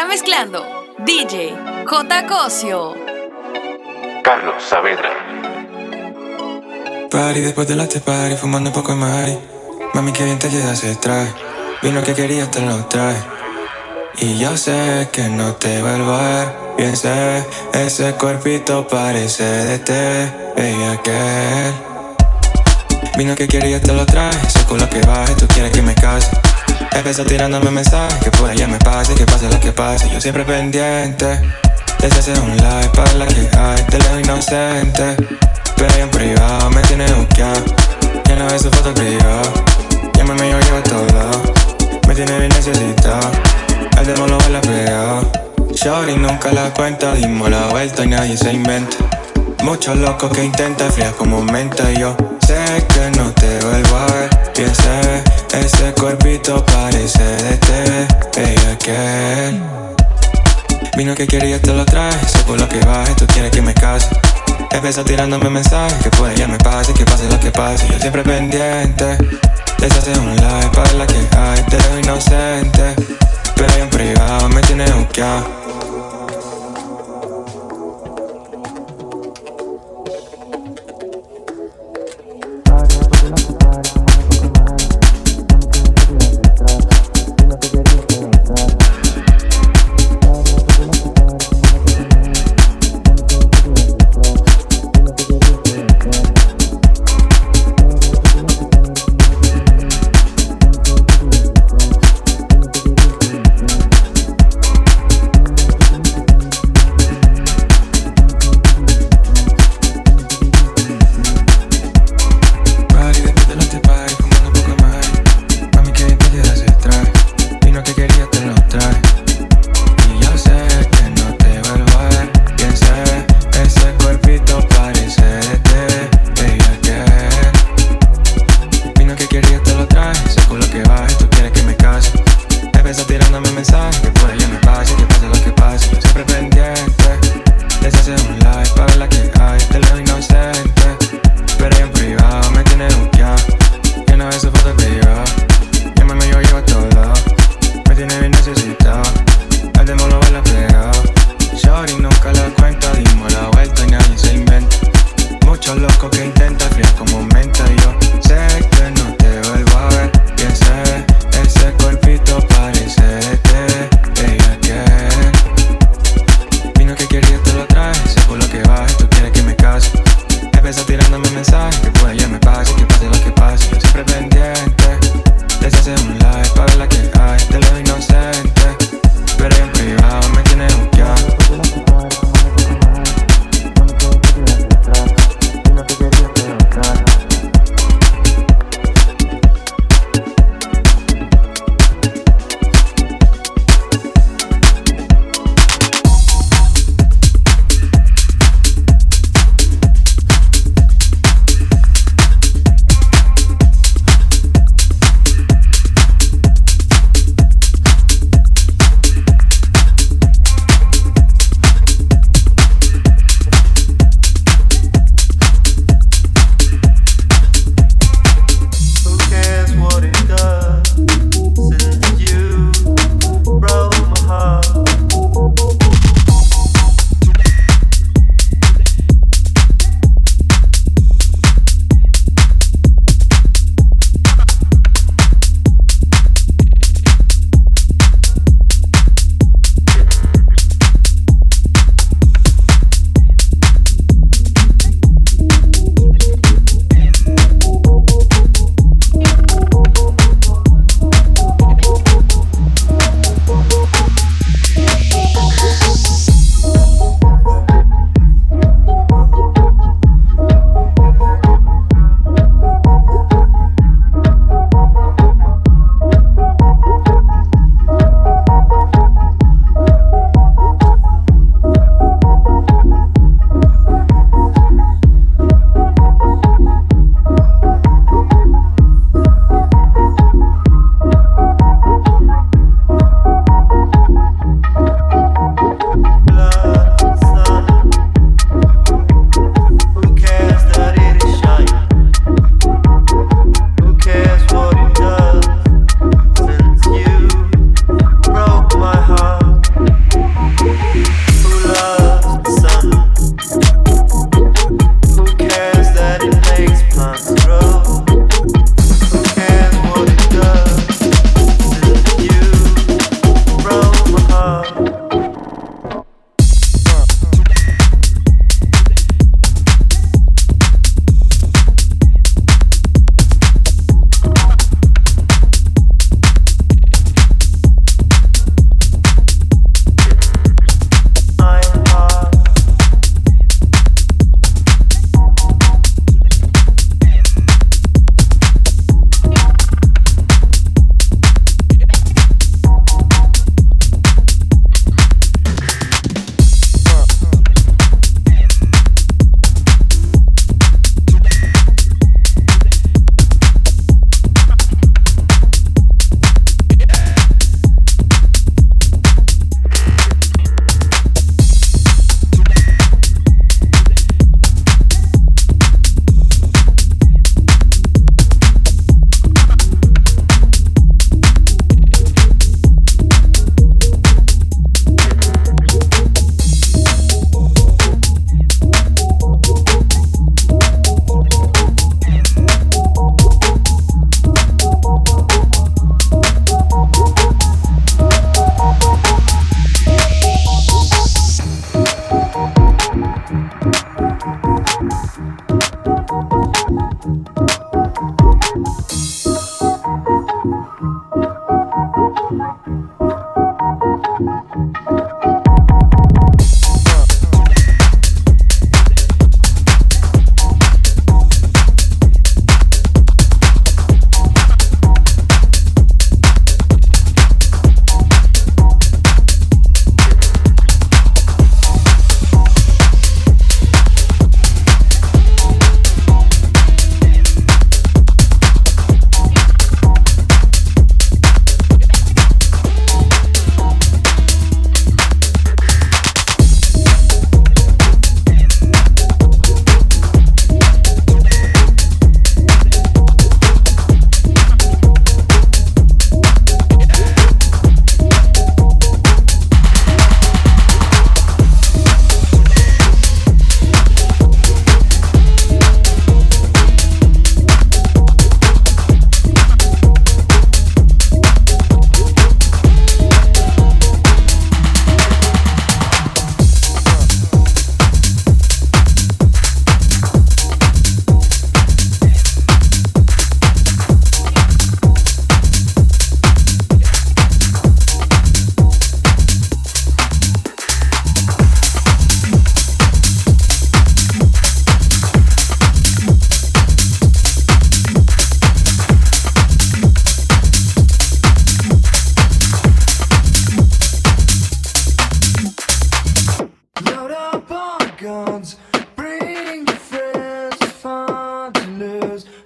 Está mezclando DJ J. Cosio. Carlos Saavedra. Party después de la te party, fumando poco de mari. Mami, que bien te llevas ese traje. Vino que querías, te lo traje. Y yo sé que no te vuelvo a ver. Bien sé, ese cuerpito parece de te veía que. Vino que querías, te lo traje. Ese culo que baje, tú quieres que me case. Empezó tirándome mensajes que por allá me pase, que pase lo que pase. Yo siempre pendiente. Desde hacer un live para la que hay, de lejos inocente. Pero en privado me tiene buqueado. Ya no ve su foto privado. Llámame, yo llevo a todos lados. Me tiene bien necesitado. El demo lo baila pegado. Shorty nunca la cuenta, dimos la vuelta y nadie se inventa. Muchos locos que intentan fría como menta y yo sé que no te vuelvo a ver. Bien sé, ese cuerpito parece de TV, ella que. Vino que quería te lo traje, sé por lo que baje, tú quieres que me case. Empezó tirándome mensajes que por ella me pase, que pase lo que pase. Yo siempre pendiente, deshace un live para la que hay, te dejo inocente. Pero en privado me tiene buqueado.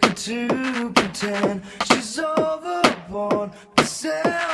to pretend she's overboard. Herself.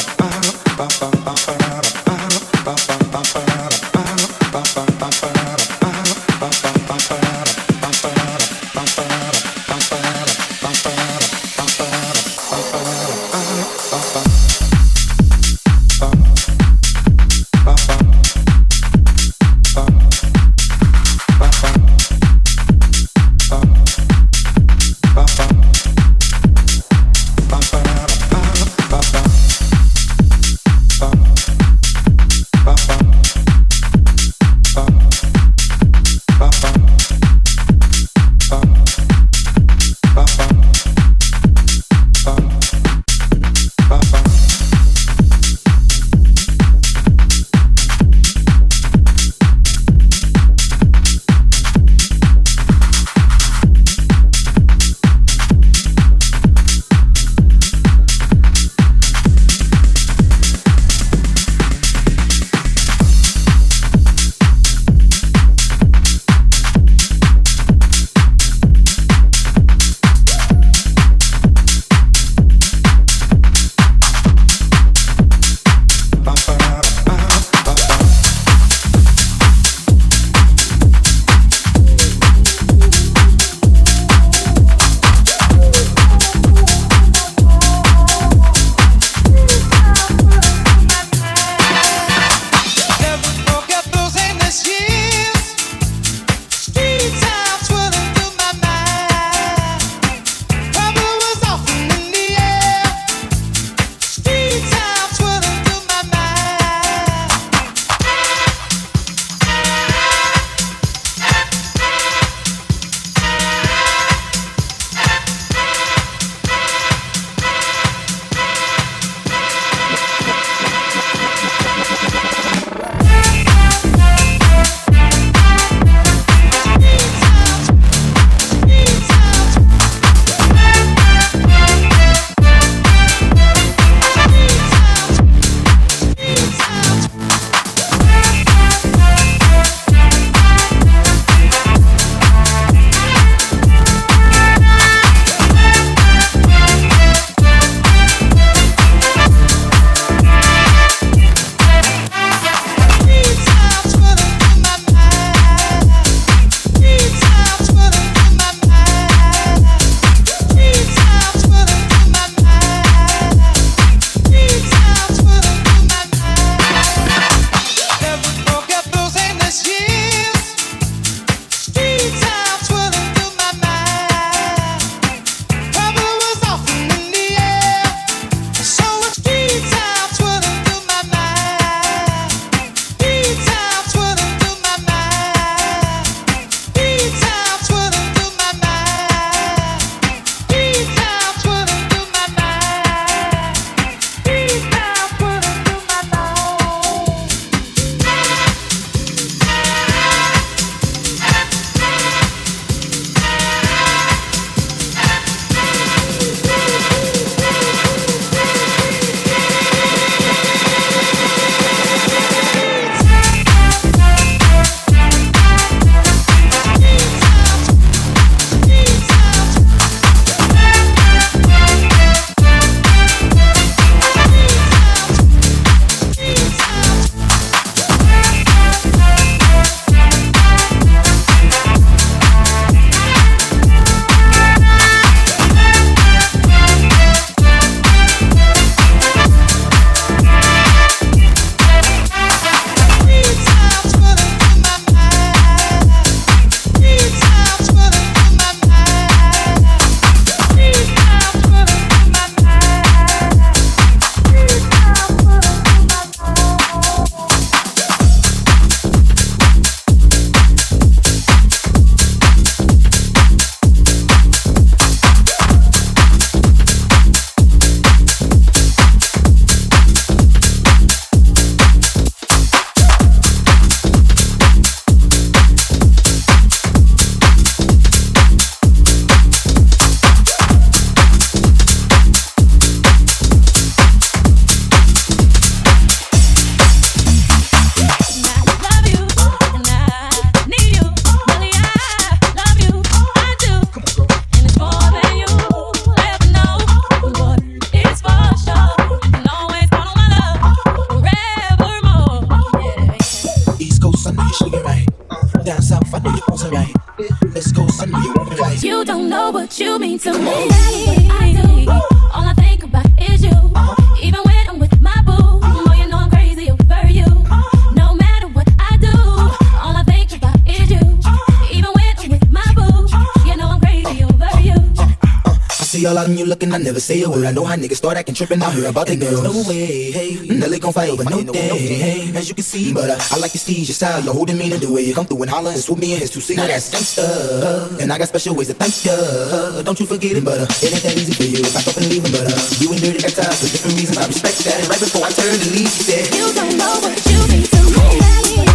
you mean to me. See all out in you looking, I never say a word. I know how niggas start acting tripping. I hear about the girls. No way, hey. Nelly gon' fight over no day, hey. As you can see, but uh, I like your steez, your style, your whole demeanor, the way you come through and holler and swoop me in his two seat. Now that's gangsta. And I got special ways to thank ya. Don't you forget it, but uh, it ain't that easy for you. If I up and leave him, but uh, you and Dirty got ties for different reasons. I respect that. And right before I turned to leave, she said, You don't know what you mean to me.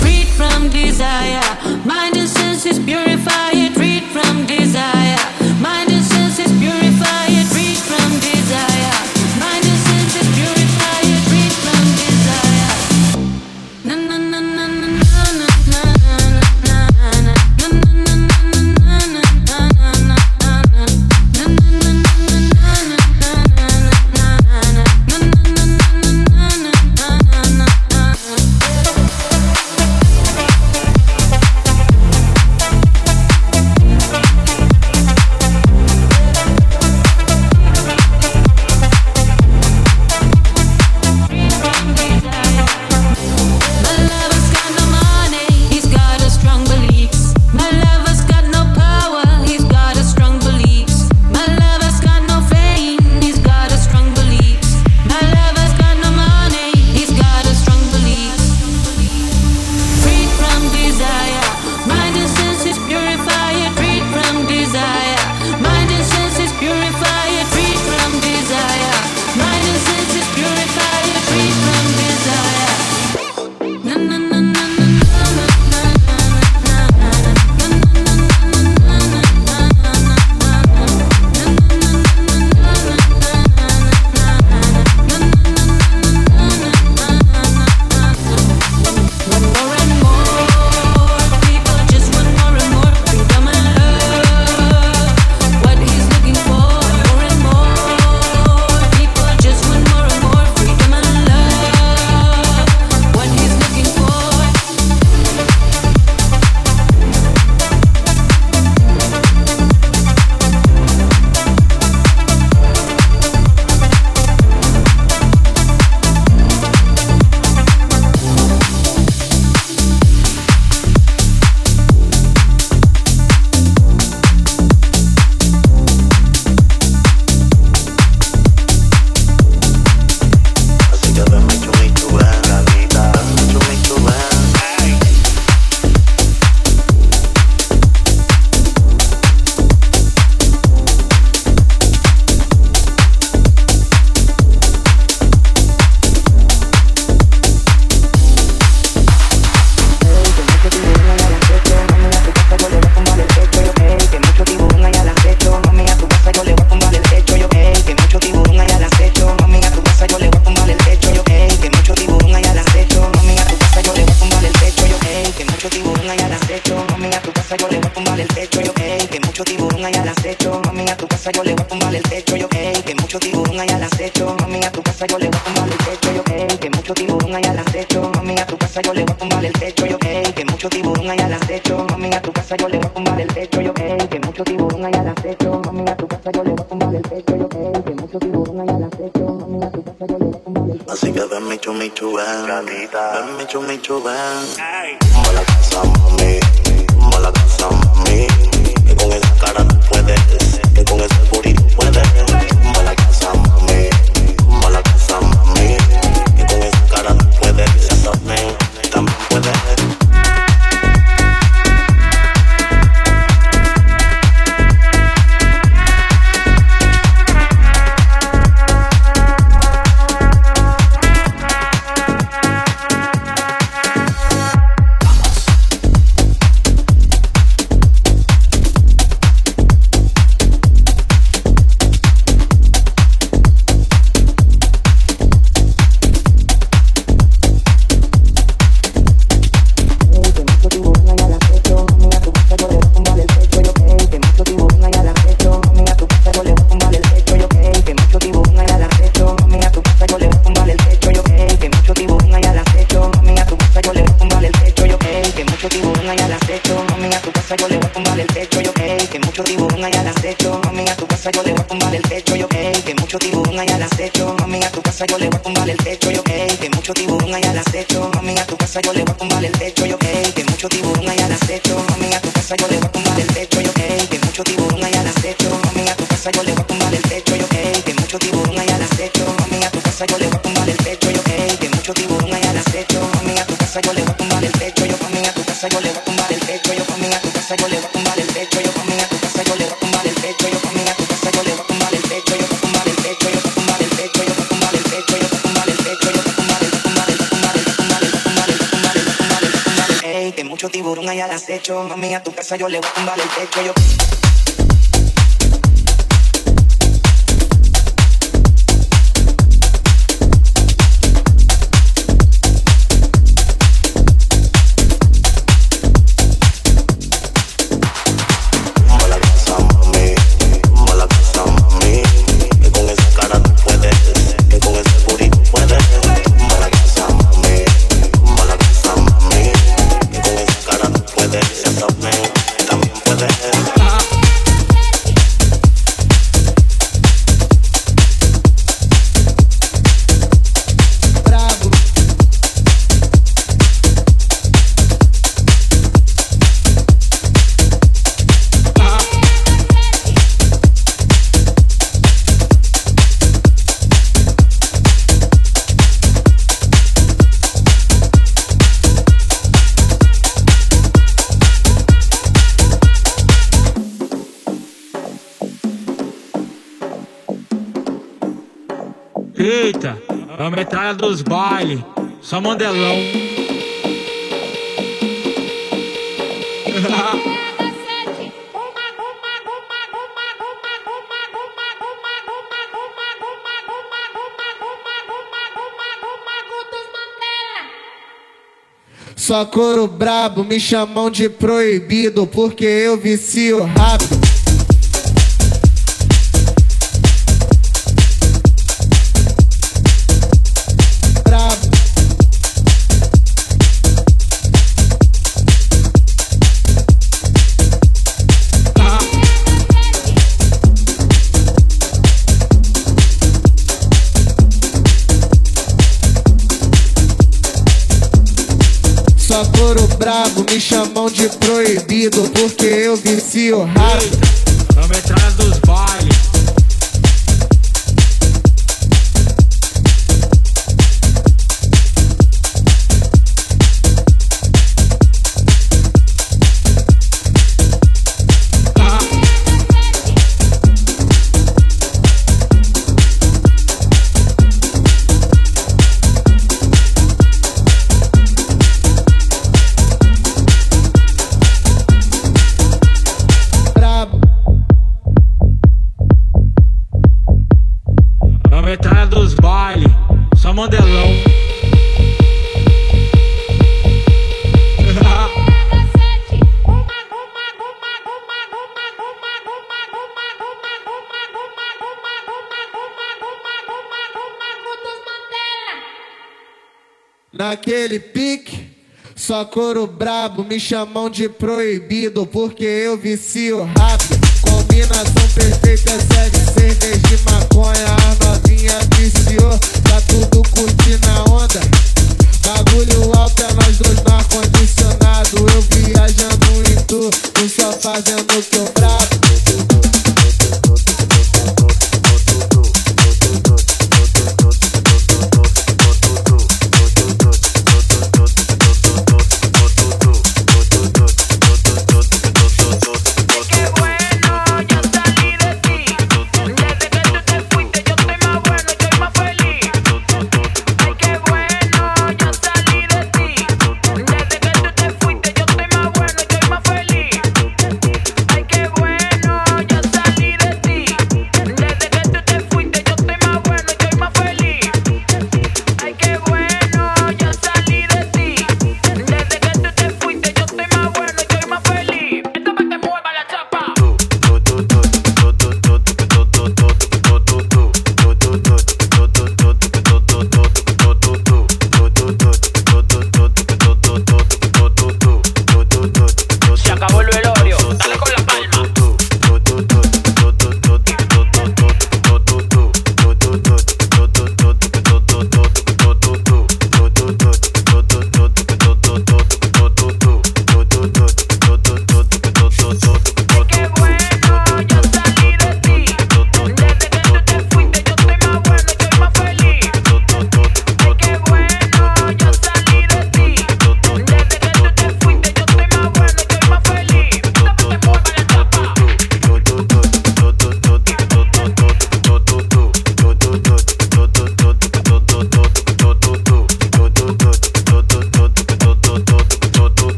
Freed from desire, mind and senses purify it. Freed from desire, gata. Mami, chu, mi, chu, ven. Toma la casa, mami. Toma la casa, mami. Que con esa cara tú puedes. Que con ese burrito y al acecho. Mami, a tu casa yo le voy a tumbar el techo. Yo... É a metralha dos bailes, só mandelão. Só couro brabo, me chamam de proibido, porque eu vicio rápido. só couro brabo, me chamam de proibido porque eu vicio rápido. Vamos dos. Só couro brabo, me chamam de proibido porque eu vicio rápido. Combinação perfeita, sete cerveja de maconha. A novinha viciou, tá tudo curtindo a onda. Bagulho alto é nós dois no ar-condicionado. Eu viajando em tu, tu só fazendo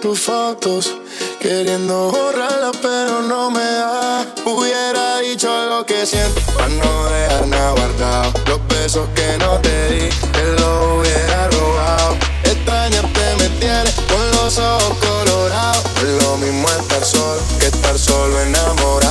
tus fotos, queriendo borrarlas, pero no me da. Hubiera dicho lo que siento, para no dejar nada. Los besos que no te di, él lo hubiera robado. Extrañarte me tiene con los ojos colorados. Lo mismo estar solo que estar solo enamorado.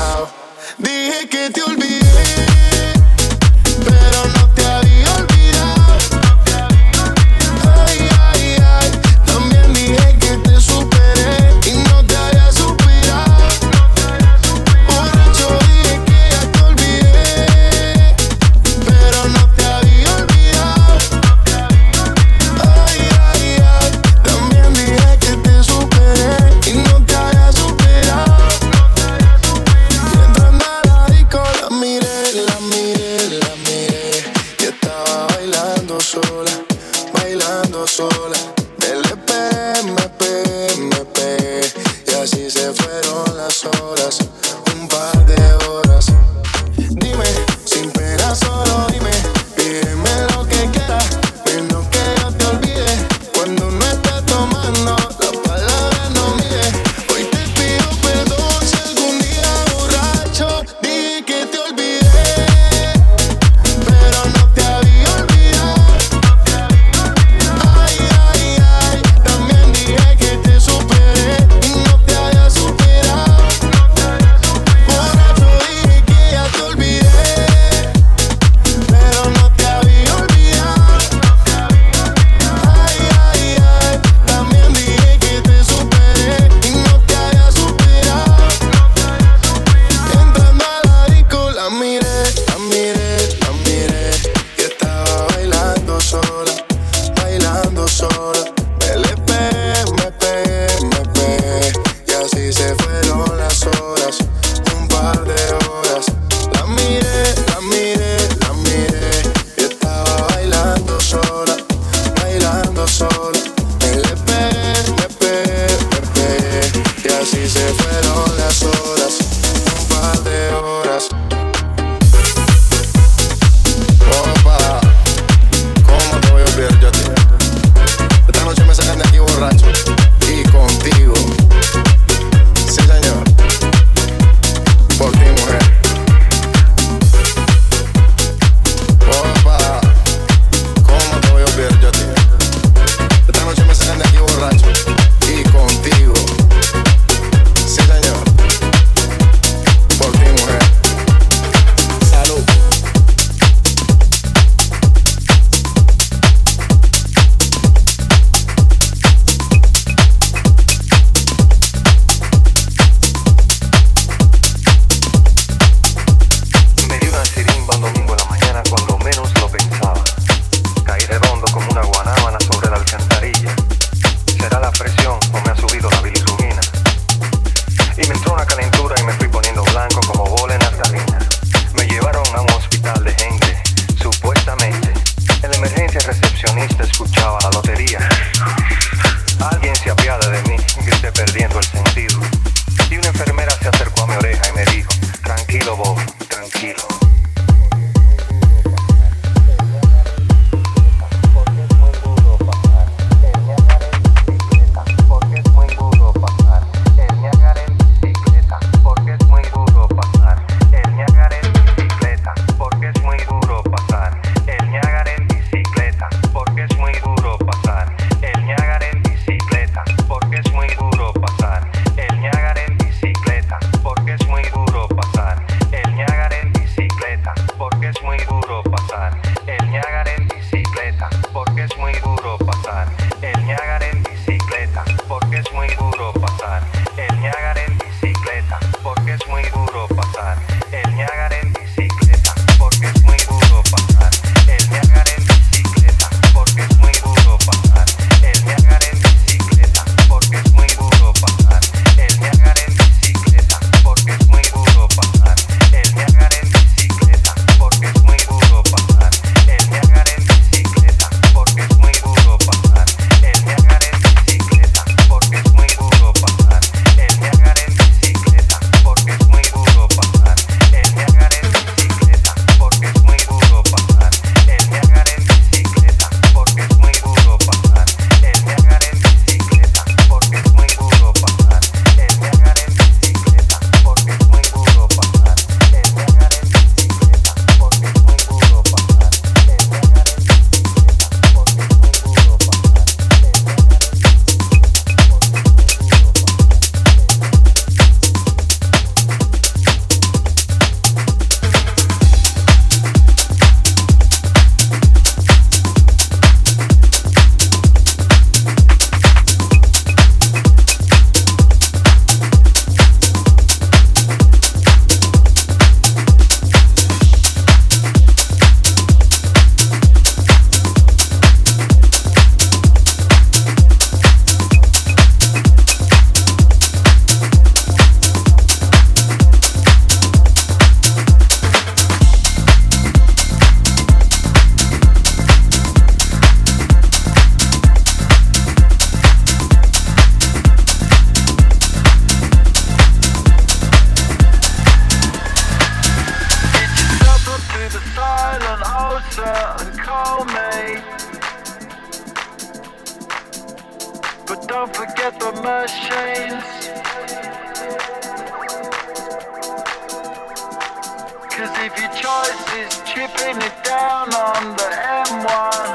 Cause if your choice is chipping it down on the M1,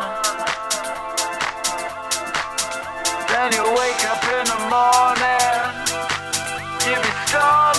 then you wake up in the morning, if it's dark.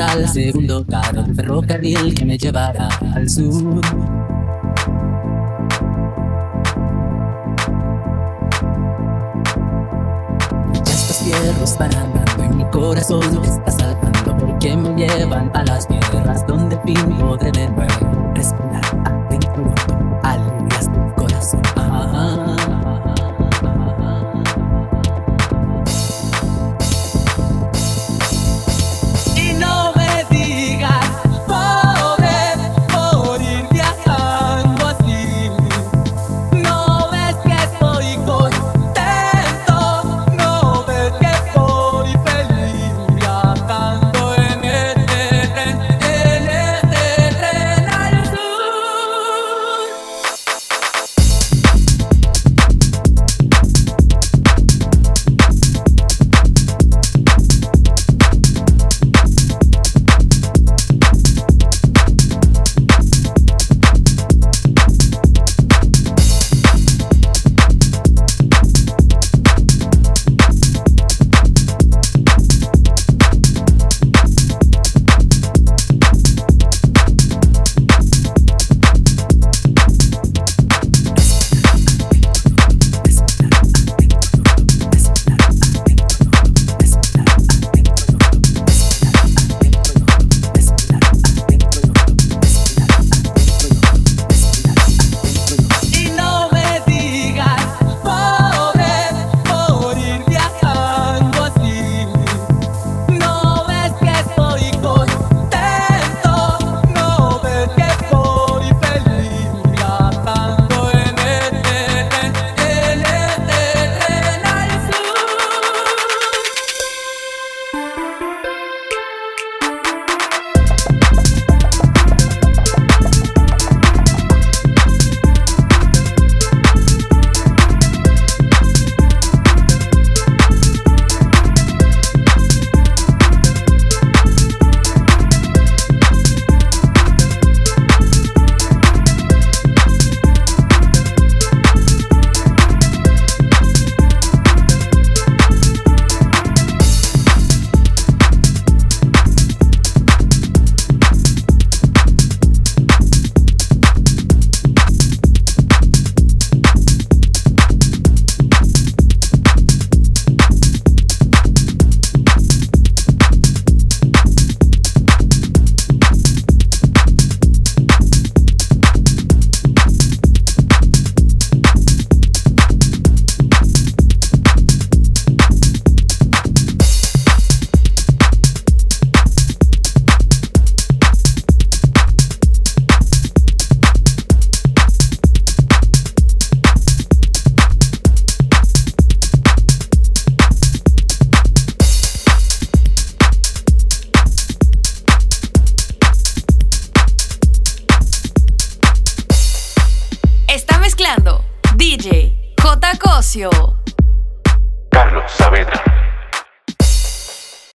al segundo carro del ferrocarril que me llevará al sur. Ya Estos fierros van andando en mi corazón, está saltando porque me llevan a las tierras donde fin podré de nuevo